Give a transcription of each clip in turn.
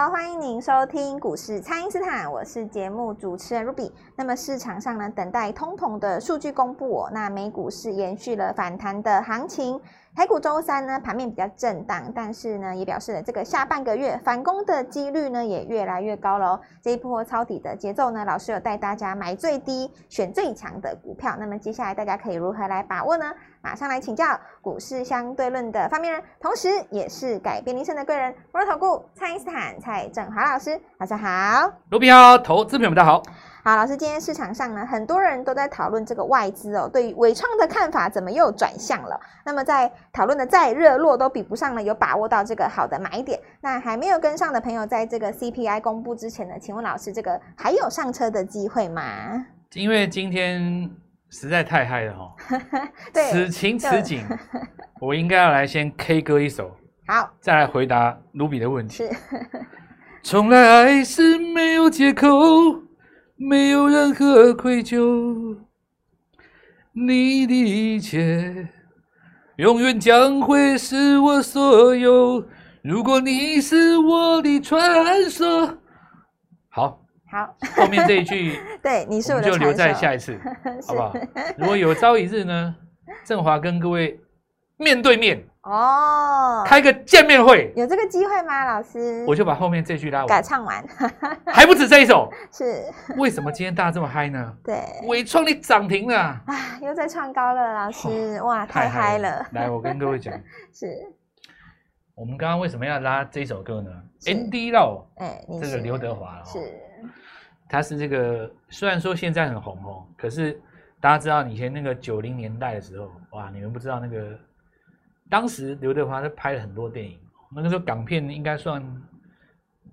好，欢迎您收听股市蔡因斯坦，我是节目主持人 Ruby。那么市场上呢，等待通膨的数据公布哦，那美股是延续了反弹的行情。台股周三呢，盘面比较震荡，但是呢，也表示了这个下半个月反攻的几率呢，也越来越高喽。这一波抄底的节奏呢，老师有带大家买最低、选最强的股票。那么接下来大家可以如何来把握呢？马上来请教股市相对论的发明人，同时也是改变人生的贵人——摩尔投顾蔡因斯坦蔡振华老师。大家好，卢比好，投资朋友们大家好。好，老师，今天市场上呢，很多人都在讨论这个外资哦，对于纬创的看法怎么又转向了？那么在讨论的再热络，都比不上呢有把握到这个好的买点。那还没有跟上的朋友，在这个 CPI 公布之前呢，请问老师，这个还有上车的机会吗？因为今天实在太嗨了哈、此情此景，我应该要来先 K 歌一首，好，再来回答卢比的问题。是，从来爱是没有借口。没有任何愧疚，你的一切永远将会是我所有。如果你是我的传说，好，好，后面这一句，对，你是我的，就留在下一次，好不好？如果有朝一日呢，振华跟各位面对面。哦，开个见面会，有这个机会吗？老师，我就把后面这句拉完，改唱完，还不止这一首。是，为什么今天大家这么嗨呢？对，伟创你涨停了，啊，又在创高了，老师，哇，太嗨了。来，我跟各位讲，是，我们刚刚为什么要拉这首歌呢？Andy Lau，哎，这个刘德华是，他是这个，虽然说现在很红哦，可是大家知道以前那个九零年代的时候，哇，你们不知道那个。当时刘德华他拍了很多电影，那个时候港片应该算，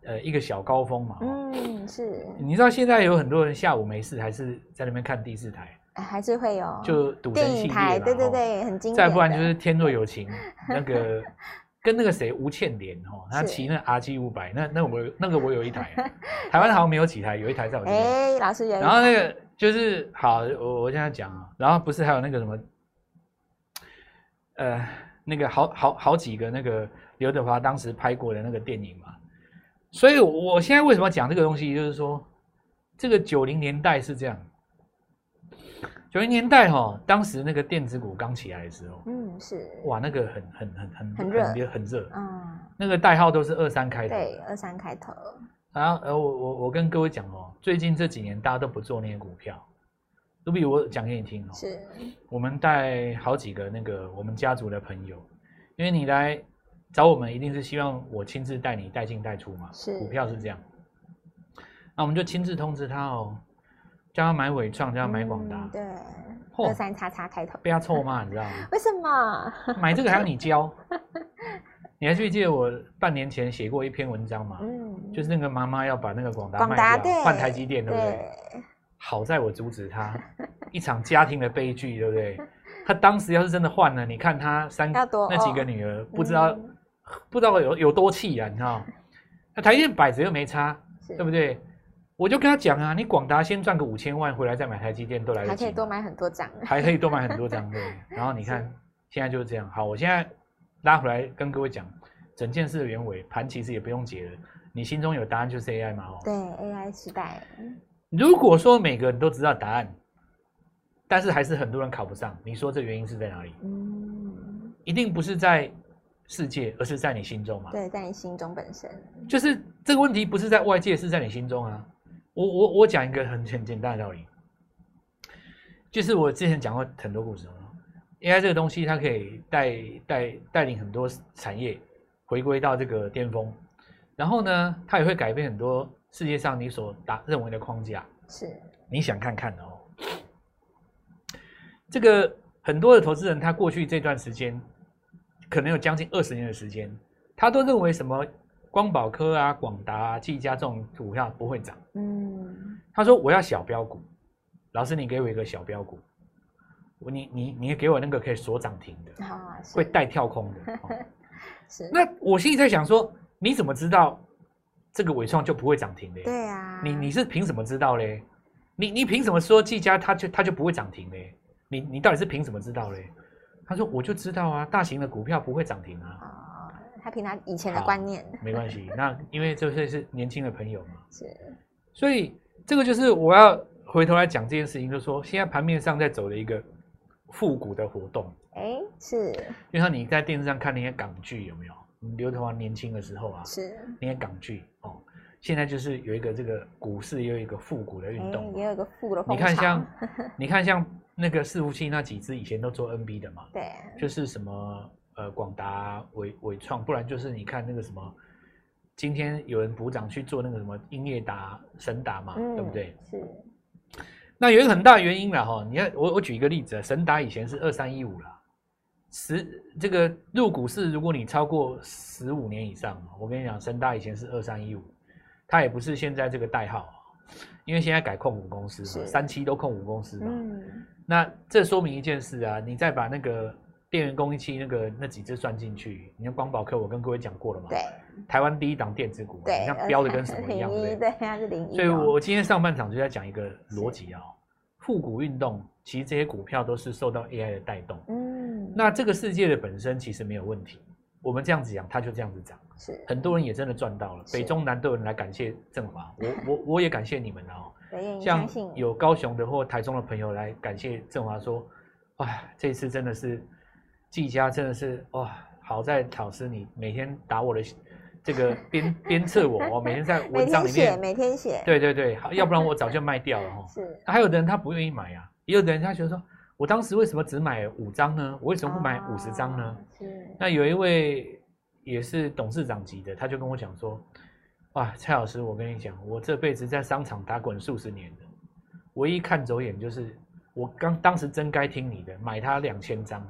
呃，一个小高峰嘛。嗯，是。你知道现在有很多人下午没事还是在那边看第四台，还是会有，就赌神系列，对对对，很经典。再不然就是《天若有情》，那个跟那个谁吴倩莲哈，他骑那 RG 五百，那那我那个我有一台，台湾好像没有几台，有一台在我这边。哎，老师有。然后那个就是好，我我现在讲啊，然后不是还有那个什么，呃。那个好好好几个那个刘德华当时拍过的那个电影嘛，所以我现在为什么讲这个东西，就是说这个九零年代是这样，九零年代哈、哦，当时那个电子股刚起来的时候，嗯是，哇那个很很很很很热很热，嗯，那个代号都是二三开头，对二三开头，然后呃我我我跟各位讲哦，最近这几年大家都不做那些股票。都比我讲给你听哦，是，我们带好几个那个我们家族的朋友，因为你来找我们，一定是希望我亲自带你带进带出嘛。是，股票是这样，那我们就亲自通知他哦，叫他买纬创，叫他买广达。对，二三叉叉开头，被他臭骂，你知道吗？为什么？买这个还要你教？你还记不记得我半年前写过一篇文章嘛？嗯，就是那个妈妈要把那个广达卖掉，换台积电，对不对？好在我阻止他一场家庭的悲剧，对不对？他当时要是真的换了，你看他三那几个女儿，不知道、嗯、不知道有有多气啊，你知道？那台积电摆着又没差，对不对？我就跟他讲啊，你广达先赚个五千万回来再买台积电都来得及，还可以多买很多张，还可以多买很多张，对。然后你看现在就是这样。好，我现在拉回来跟各位讲整件事的原委，盘其实也不用解了，你心中有答案就是 AI 嘛，哦，对，AI 时代。如果说每个人都知道答案，但是还是很多人考不上，你说这原因是在哪里？嗯，一定不是在世界，而是在你心中嘛？对，在你心中本身。就是这个问题不是在外界，是在你心中啊。我我我讲一个很很简单的道理，就是我之前讲过很多故事哦。AI 这个东西，它可以带带带领很多产业回归到这个巅峰，然后呢，它也会改变很多。世界上你所打认为的框架是你想看看哦。这个很多的投资人，他过去这段时间可能有将近二十年的时间，他都认为什么光宝科啊、广达啊、技嘉这种股票不会涨。嗯，他说我要小标股，老师你给我一个小标股，你你你给我那个可以锁涨停的，会带跳空的。是。那我心里在想说，你怎么知道？这个伟创就不会涨停嘞？对啊，你你是凭什么知道嘞？你你凭什么说技嘉它就它就不会涨停嘞？你你到底是凭什么知道嘞？他说我就知道啊，大型的股票不会涨停啊。他凭他以前的观念，没关系。那 因为这些是年轻的朋友嘛，是，所以这个就是我要回头来讲这件事情，就是说现在盘面上在走的一个复古的活动。哎，是，就像你在电视上看那些港剧，有没有？刘德华年轻的时候啊，是那些港剧哦。现在就是有一个这个股市，也有一个复古的运动，也有一个复古的。你看像，你看像那个伺服器那几只以前都做 NB 的嘛，对，就是什么呃广达、伟伟创，不然就是你看那个什么，今天有人补涨去做那个什么英业达、神达嘛，嗯、对不对？是。那有一个很大原因了哈，你看我我举一个例子，神达以前是二三一五了。十这个入股市，如果你超过十五年以上，我跟你讲，神达以前是二三一五，它也不是现在这个代号，因为现在改控股公司嘛，三七都控股公司嘛。嗯。那这说明一件事啊，你再把那个电源供应器那个那几只算进去，你看光宝科，我跟各位讲过了嘛。对。台湾第一档电子股，对，你看飙的跟什么一样，对对？对，是零一。所以我今天上半场就在讲一个逻辑啊，复古运动，其实这些股票都是受到 AI 的带动。嗯。那这个世界的本身其实没有问题，我们这样子讲，它就这样子涨，是很多人也真的赚到了，北中南都有人来感谢正华，我我我也感谢你们哦。像有高雄的或台中的朋友来感谢正华，说，哇，这次真的是技嘉真的是哇，好在老师你每天打我的这个 鞭鞭策我，我每天在 文章里面每天写，对对对，要不然我早就 卖掉了哈。是，还有的人他不愿意买啊，也有的人他觉得说。我当时为什么只买五张呢？我为什么不买五十张呢？哦、是。那有一位也是董事长级的，他就跟我讲说：“哇，蔡老师，我跟你讲，我这辈子在商场打滚数十年的，唯一看走眼就是我刚当时真该听你的，买它两千张。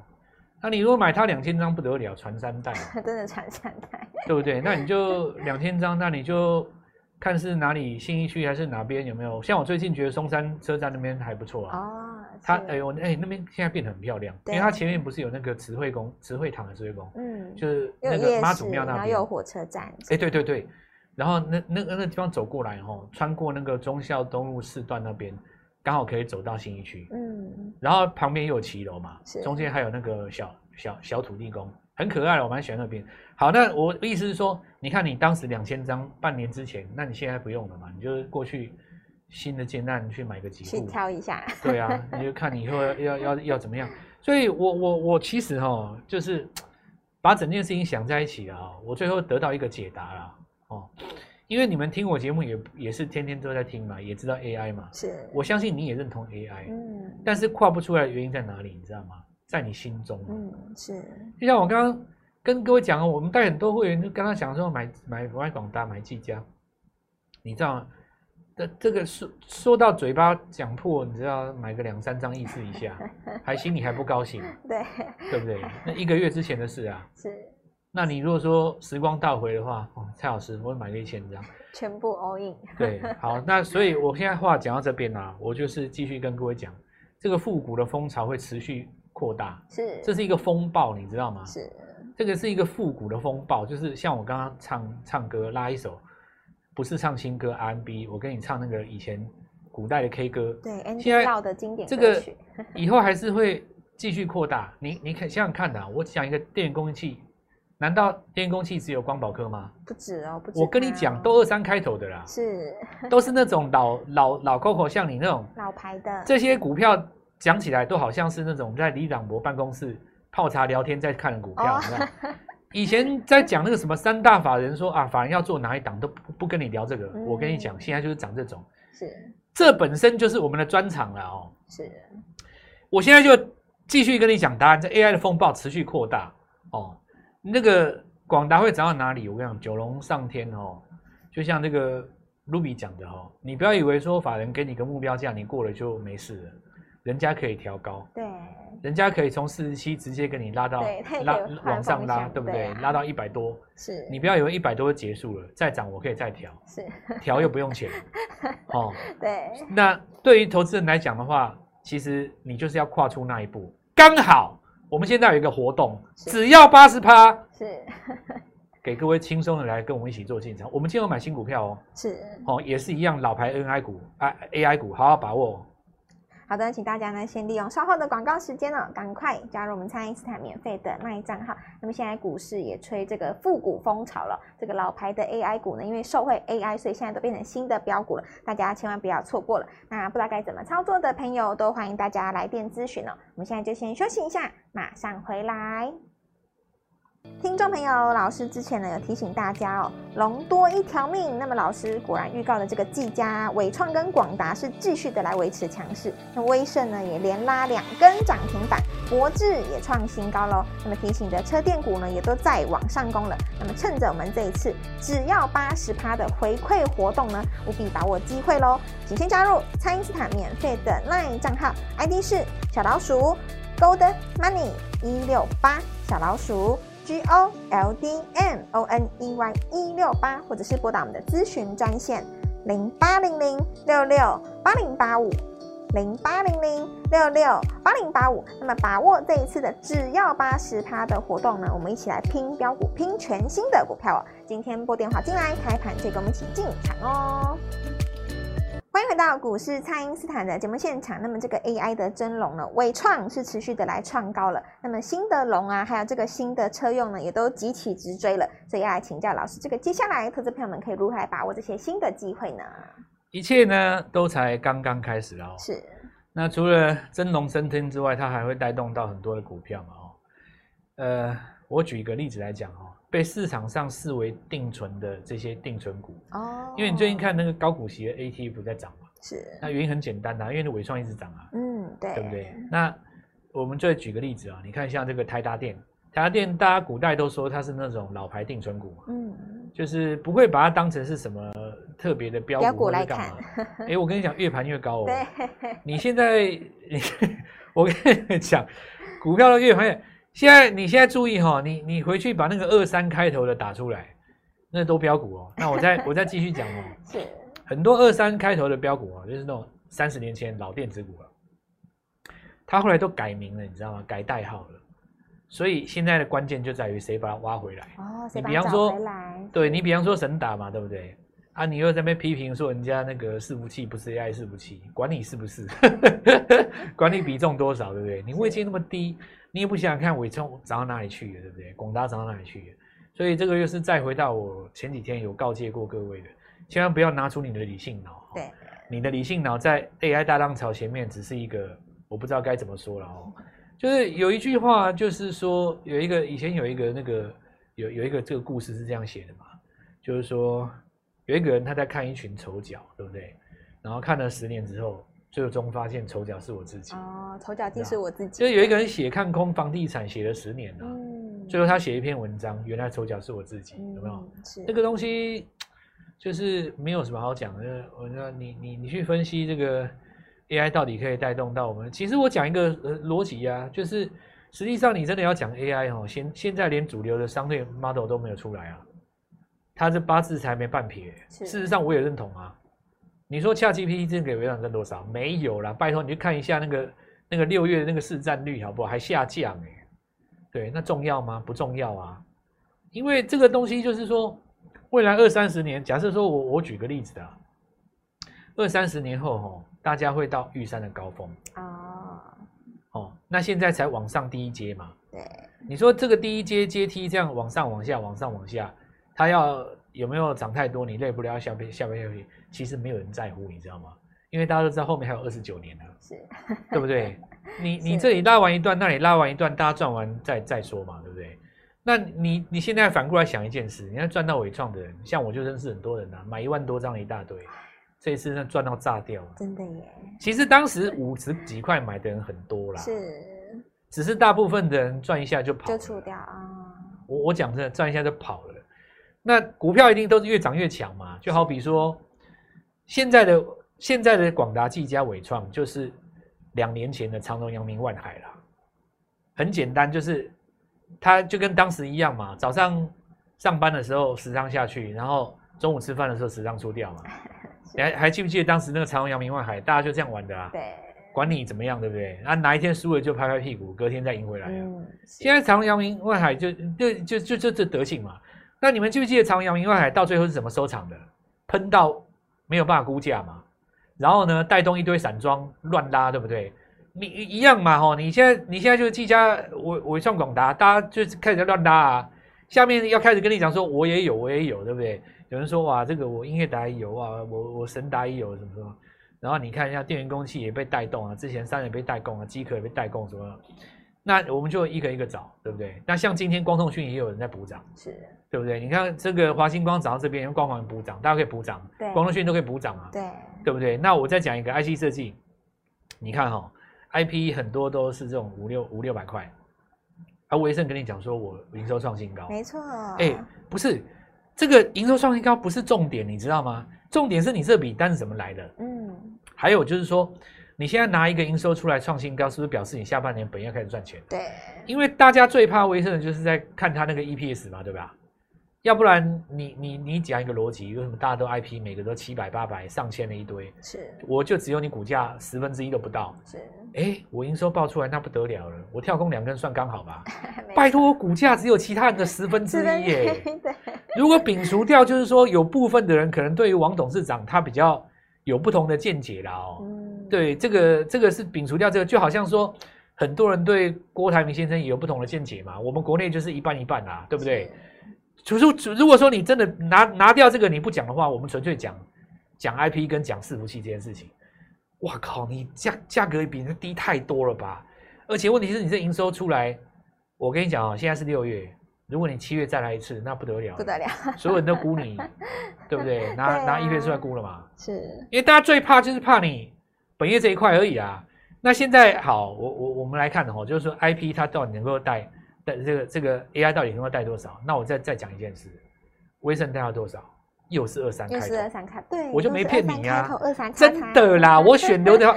那你如果买它两千张不得了，传三代，真的传三代，对不对？那你就两千张，那你就。”看是哪里新一区还是哪边有没有？像我最近觉得松山车站那边还不错啊。哦，它哎呦哎那边现在变得很漂亮，因为它前面不是有那个慈惠宫、慈惠堂的慈惠宫，嗯，就是那个妈祖庙那边，然后有火车站。哎，对对对，然后那那个那地方走过来哦，穿过那个忠孝东路四段那边，刚好可以走到新一区。嗯，然后旁边又有骑楼嘛，中间还有那个小小小土地公。很可爱，我蛮喜欢那边。好，那我意思是说，你看你当时两千张，半年之前，那你现在不用了嘛？你就过去新的建案去买个几户，去挑一下。对啊，你就看你以后要要要要怎么样。所以我我我其实哈，就是把整件事情想在一起啊，我最后得到一个解答了哦。因为你们听我节目也也是天天都在听嘛，也知道 AI 嘛，是。我相信你也认同 AI，嗯，但是跨不出来的原因在哪里？你知道吗？在你心中，嗯，是。就像我刚刚跟各位讲，我们带很多会员就跟他讲说买买买广达买技嘉，你知道吗？这这个说说到嘴巴讲破，你知道买个两三张意思一下，还心里还不高兴，对，对不对？那一个月之前的事啊，是。那你如果说时光倒回的话，哦，蔡老师，我买了一千张，全部 all in。对，好，那所以我现在话讲到这边啊，我就是继续跟各位讲，这个复古的风潮会持续。扩大是，这是一个风暴，你知道吗？是，这个是一个复古的风暴，就是像我刚刚唱唱歌拉一首，不是唱新歌 R&B，我跟你唱那个以前古代的 K 歌，对，现在的经典这个 以后还是会继续扩大。你你可以想想看呐，我讲一个电源供应器，难道电源供应器只有光宝科吗？不止哦，不止。我跟你讲，都二三开头的啦，是，都是那种老老老 Coco，像你那种老牌的这些股票。讲起来都好像是那种在李长博办公室泡茶聊天在看的股票，哦、以前在讲那个什么三大法人说啊，法人要做哪一档都不不跟你聊这个。嗯、我跟你讲，现在就是讲这种，是这本身就是我们的专长了哦。是，我现在就继续跟你讲答案。这 AI 的风暴持续扩大哦，那个广达会涨到哪里？我跟你讲，九龙上天哦，就像这个 Ruby 讲的哦，你不要以为说法人给你个目标价，你过了就没事了。人家可以调高，对，人家可以从四十七直接给你拉到拉往上拉，对不对？拉到一百多，是你不要以为一百多就结束了，再涨我可以再调，是调又不用钱，哦，对。那对于投资人来讲的话，其实你就是要跨出那一步。刚好我们现在有一个活动，只要八十趴，是给各位轻松的来跟我们一起做进场。我们今天有买新股票哦，是哦，也是一样老牌 NI 股啊 AI 股，好好把握。好的，请大家呢先利用稍后的广告时间哦，赶快加入我们蔡因斯坦免费的卖账号。那么现在股市也吹这个复古风潮了，这个老牌的 AI 股呢，因为受惠 AI，所以现在都变成新的标股了，大家千万不要错过了。那不知道该怎么操作的朋友，都欢迎大家来电咨询哦。我们现在就先休息一下，马上回来。听众朋友，老师之前呢有提醒大家哦，龙多一条命。那么老师果然预告的这个技嘉、伟创跟广达是继续的来维持强势。那威盛呢也连拉两根涨停板，博智也创新高喽。那么提醒的车电股呢也都在往上攻了。那么趁着我们这一次只要八十趴的回馈活动呢，务必把握机会喽！请先加入蔡因斯坦免费的 LINE 账号，ID 是小老鼠 Gold Money 一六八小老鼠。G O L D M O N E Y 一六八，或者是拨打我们的咨询专线零八零零六六八零八五零八零零六六八零八五。那么把握这一次的只要八十趴的活动呢，我们一起来拼标股，拼全新的股票哦。今天拨电话进来，开盘就跟我们一起进场哦。欢迎回到股市，蔡因斯坦的节目现场。那么这个 AI 的真龙呢，伟创是持续的来创高了。那么新的龙啊，还有这个新的车用呢，也都急起直追了。所以要来请教老师，这个接下来投资朋友们可以如何来把握这些新的机会呢？一切呢都才刚刚开始哦。是。那除了真龙升天之外，它还会带动到很多的股票嘛？哦。呃，我举一个例子来讲哦。被市场上视为定存的这些定存股哦，因为你最近看那个高股息的 ATF 在涨嘛，是，那原因很简单呐、啊，因为你纬创一直涨啊，嗯，对，对不对？那我们再举个例子啊，你看像这个台达电，台达电大家古代都说它是那种老牌定存股嘛，嗯，就是不会把它当成是什么特别的标股来干嘛？哎、欸，我跟你讲，越盘越高哦，对，你现在你 我跟你讲，股票的越盘越。现在你现在注意哈，你你回去把那个二三开头的打出来，那都标股哦。那我再 我再继续讲哦，是很多二三开头的标股啊，就是那种三十年前老电子股了，它后来都改名了，你知道吗？改代号了。所以现在的关键就在于谁把它挖回来哦。你比方说，对你比方说神打嘛，对不对？啊，你又在那边批评说人家那个伺服器不是 AI 伺服器，管你是不是，管你比重多少，对不对？你位阶那么低。你也不想想看伟创涨到哪里去了，对不对？广达涨到哪里去了？所以这个又是再回到我前几天有告诫过各位的，千万不要拿出你的理性脑。对，你的理性脑在 AI 大浪潮前面只是一个，我不知道该怎么说了哦。就是有一句话，就是说有一个以前有一个那个有有一个这个故事是这样写的嘛，就是说有一个人他在看一群丑角，对不对？然后看了十年之后。最终发现丑角是我自己哦，丑角竟是我自己。就有一个人写看空房地产写了十年了，嗯，最后他写一篇文章，原来丑角是我自己，有没有？是这个东西就是没有什么好讲的。我说你你你去分析这个 AI 到底可以带动到我们？其实我讲一个呃逻辑啊，就是实际上你真的要讲 AI 哦，现现在连主流的商业 model 都没有出来啊，他这八字才没半撇。事实上我也认同啊。你说 ChatGPT 真的给微软挣多少？没有啦，拜托你去看一下那个那个六月的那个市占率好不好？还下降哎、欸，对，那重要吗？不重要啊，因为这个东西就是说，未来二三十年，假设说我我举个例子啊，二三十年后吼，大家会到玉山的高峰哦，哦，那现在才往上第一阶嘛，对，你说这个第一阶阶梯这样往上往下往上往下，它要。有没有涨太多？你累不了下边下边下边，其实没有人在乎，你知道吗？因为大家都知道后面还有二十九年呢，是，对不对？你 你这里拉完一段，那里拉完一段，大家赚完再再说嘛，对不对？那你你现在反过来想一件事，你看赚到伟创的人，像我就认识很多人呐、啊，买一万多张一大堆，这一次那赚到炸掉了，真的耶！其实当时五十几块买的人很多啦，是，只是大部分的人赚一下就跑了，就出掉啊。我我讲真的，赚一下就跑了。那股票一定都是越涨越强嘛？就好比说，现在的现在的广达、技嘉、伟创，就是两年前的长荣、阳明、万海啦。很简单，就是它就跟当时一样嘛。早上上班的时候十张下去，然后中午吃饭的时候十张出掉嘛。你还还记不记得当时那个长荣、阳明、万海，大家就这样玩的啊？对，管你怎么样，对不对？啊，哪一天输了就拍拍屁股，隔天再赢回来。嗯，现在长荣、阳明、万海就就就就就这德性嘛。那你们记不记得长、阳明、万海到最后是怎么收场的？喷到没有办法估价嘛？然后呢带动一堆散装乱拉，对不对？你一样嘛，吼！你现在你现在就是技嘉，我我上广达，大家就开始在乱拉啊。下面要开始跟你讲说，我也有，我也有，对不对？有人说哇，这个我英业达也有啊，我我神达也有什么什么。然后你看一下电源供气也被带动啊，之前三也被带动啊，机壳也被带动什么。那我们就一个一个找，对不对？那像今天光通讯也有人在补涨，是，对不对？你看这个华星光涨到这边，用光环补涨，大家可以补涨，对，光通讯都可以补涨啊，对，对不对？那我再讲一个 IC 设计，你看哈、哦。IP 很多都是这种五六五六百块，而威盛跟你讲说，我营收创新高，没错。哎，不是这个营收创新高不是重点，你知道吗？重点是你这笔单是怎么来的？嗯。还有就是说，你现在拿一个营收出来创新高，是不是表示你下半年本要开始赚钱？对。因为大家最怕威盛的就是在看他那个 EPS 嘛，对吧？要不然你你你讲一个逻辑，为什么大家都 IP 每个都七百八百上千的一堆？是，我就只有你股价十分之一都不到。是，哎，我营收报出来那不得了了，我跳空两根算刚好吧？拜托，我股价只有其他人的十分之一耶。对。如果摒除掉，就是说有部分的人可能对于王董事长他比较有不同的见解啦哦。嗯。对，这个这个是摒除掉这个，就好像说很多人对郭台铭先生也有不同的见解嘛。我们国内就是一半一半啦，对不对？除除如果说你真的拿拿掉这个你不讲的话，我们纯粹讲讲 IP 跟讲伺服器这件事情。哇靠，你价价格比人低太多了吧？而且问题是你这营收出来，我跟你讲啊，现在是六月，如果你七月再来一次，那不得了，不得了，所有人都估你，对不对？拿、啊、拿 EPS 出来估了嘛？是，因为大家最怕就是怕你本业这一块而已啊。那现在好，我我我们来看哦，就是说 IP 它到底能够带带。这个这个 AI 到底能够带多少？那我再再讲一件事，威盛带到多少？又是二三开头，又是二三开，对，我就没骗你呀、啊，真的啦，我选留的，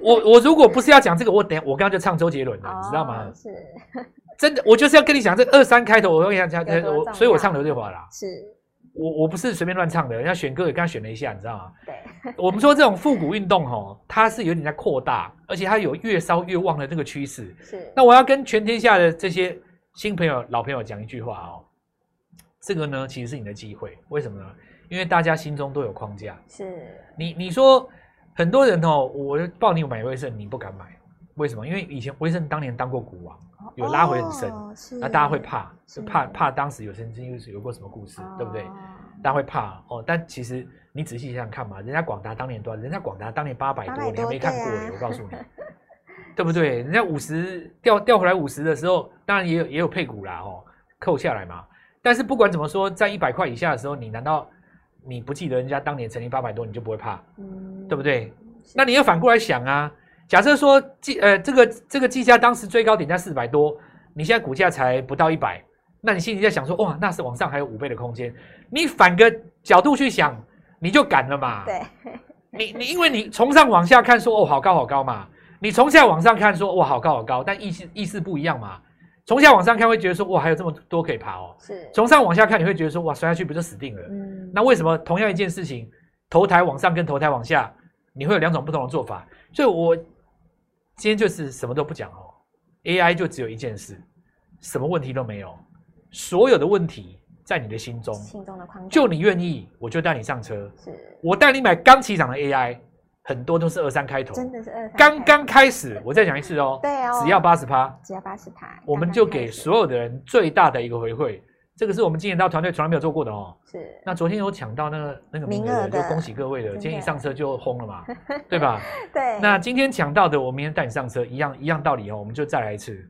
我我如果不是要讲这个，我等我刚刚就唱周杰伦了，哦、你知道吗？是，真的，我就是要跟你讲这二三开头，我跟你讲，我所以我唱刘德华啦，是。我我不是随便乱唱的，人家选歌也刚选了一下，你知道吗？对，我们说这种复古运动哦，它是有点在扩大，而且它有越烧越旺的这个趋势。是。那我要跟全天下的这些新朋友、老朋友讲一句话哦，这个呢其实是你的机会，为什么呢？因为大家心中都有框架。是。你你说很多人哦，我抱你买威盛，你不敢买，为什么？因为以前威盛当年当过股王。有拉回很深，哦、那大家会怕，是怕怕当时有曾经有有过什么故事，哦、对不对？大家会怕哦。但其实你仔细想想看嘛，人家广达当年多少？人家广达当年八百多，多，你还没看过、啊、我告诉你，对不对？人家五十掉掉回来五十的时候，当然也有也有配股啦哦，扣下来嘛。但是不管怎么说，在一百块以下的时候，你难道你不记得人家当年曾经八百多，你就不会怕，嗯、对不对？那你要反过来想啊。假设说技呃这个这个技嘉当时最高点在四百多，你现在股价才不到一百，那你心里在想说哇，那是往上还有五倍的空间。你反个角度去想，你就敢了嘛？对，你你因为你从上往下看说哦好高好高嘛，你从下往上看说哇好高好高，但意思意思不一样嘛。从下往上看会觉得说哇还有这么多可以爬哦，是。从上往下看你会觉得说哇摔下去不就死定了？嗯。那为什么同样一件事情，头抬往上跟头抬往下，你会有两种不同的做法？所以我。今天就是什么都不讲哦，AI 就只有一件事，什么问题都没有，所有的问题在你的心中，心中的框架，就你愿意，我就带你上车。是，我带你买刚起涨的 AI，很多都是二三开头，真的是二三。刚刚开始，我再讲一次哦，对哦，只要八十趴，只要八十趴，我们就给所有的人最大的一个回馈。这个是我们今年到团队从来没有做过的哦。是。那昨天有抢到那个那个名额的，就恭喜各位了。今天一上车就轰了嘛，对吧？对。那今天抢到的，我明天带你上车，一样一样道理哦。我们就再来一次。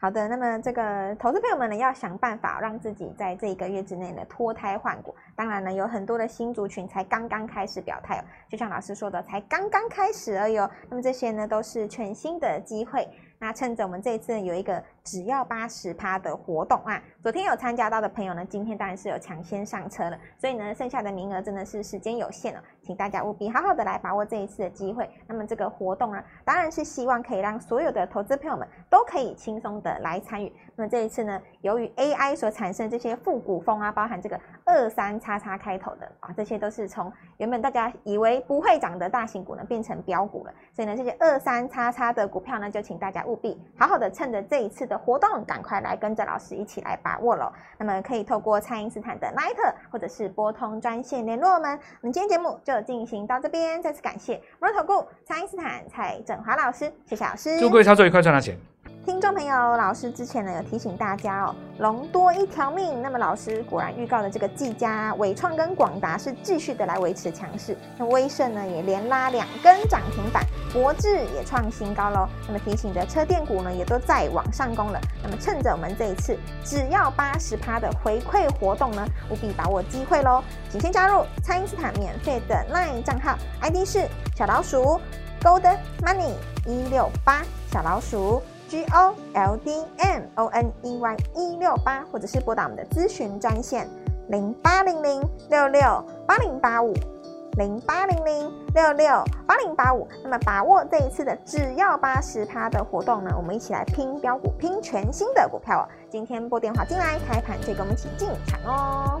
好的，那么这个投资朋友们呢，要想办法让自己在这一个月之内呢脱胎换骨。当然呢，有很多的新族群才刚刚开始表态哦，就像老师说的，才刚刚开始而已哦。那么这些呢，都是全新的机会。那趁着我们这一次有一个只要八十趴的活动啊，昨天有参加到的朋友呢，今天当然是有抢先上车了。所以呢，剩下的名额真的是时间有限了，请大家务必好好的来把握这一次的机会。那么这个活动呢，当然是希望可以让所有的投资朋友们都可以轻松的来参与。那么这一次呢，由于 AI 所产生这些复古风啊，包含这个二三叉叉开头的啊，这些都是从原本大家以为不会涨的大型股呢，变成标股了。所以呢，这些二三叉叉的股票呢，就请大家务必好好的趁着这一次的活动，赶快来跟着老师一起来把握喽。那么可以透过蔡因斯坦的 Line 或者是拨通专线联络我们。我们今天节目就进行到这边，再次感谢摩尔投顾蔡因斯坦蔡振华老师，谢谢老师。祝各位操作愉快，赚大钱。听众朋友，老师之前呢有提醒大家哦，龙多一条命。那么老师果然预告的这个技嘉、伟创跟广达是继续的来维持强势。那威盛呢也连拉两根涨停板，博智也创新高喽。那么提醒的车电股呢也都在往上攻了。那么趁着我们这一次只要八十趴的回馈活动呢，务必把握机会喽。请先加入蔡因斯坦免费的 LINE 账号，ID 是小老鼠 Gold Money 一六八小老鼠。G O L D M O N E Y 一六八，或者是拨打我们的咨询专线零八零零六六八零八五零八零零六六八零八五。那么把握这一次的只要八十趴的活动呢，我们一起来拼标股，拼全新的股票哦。今天拨电话进来，开盘就跟我们一起进场哦。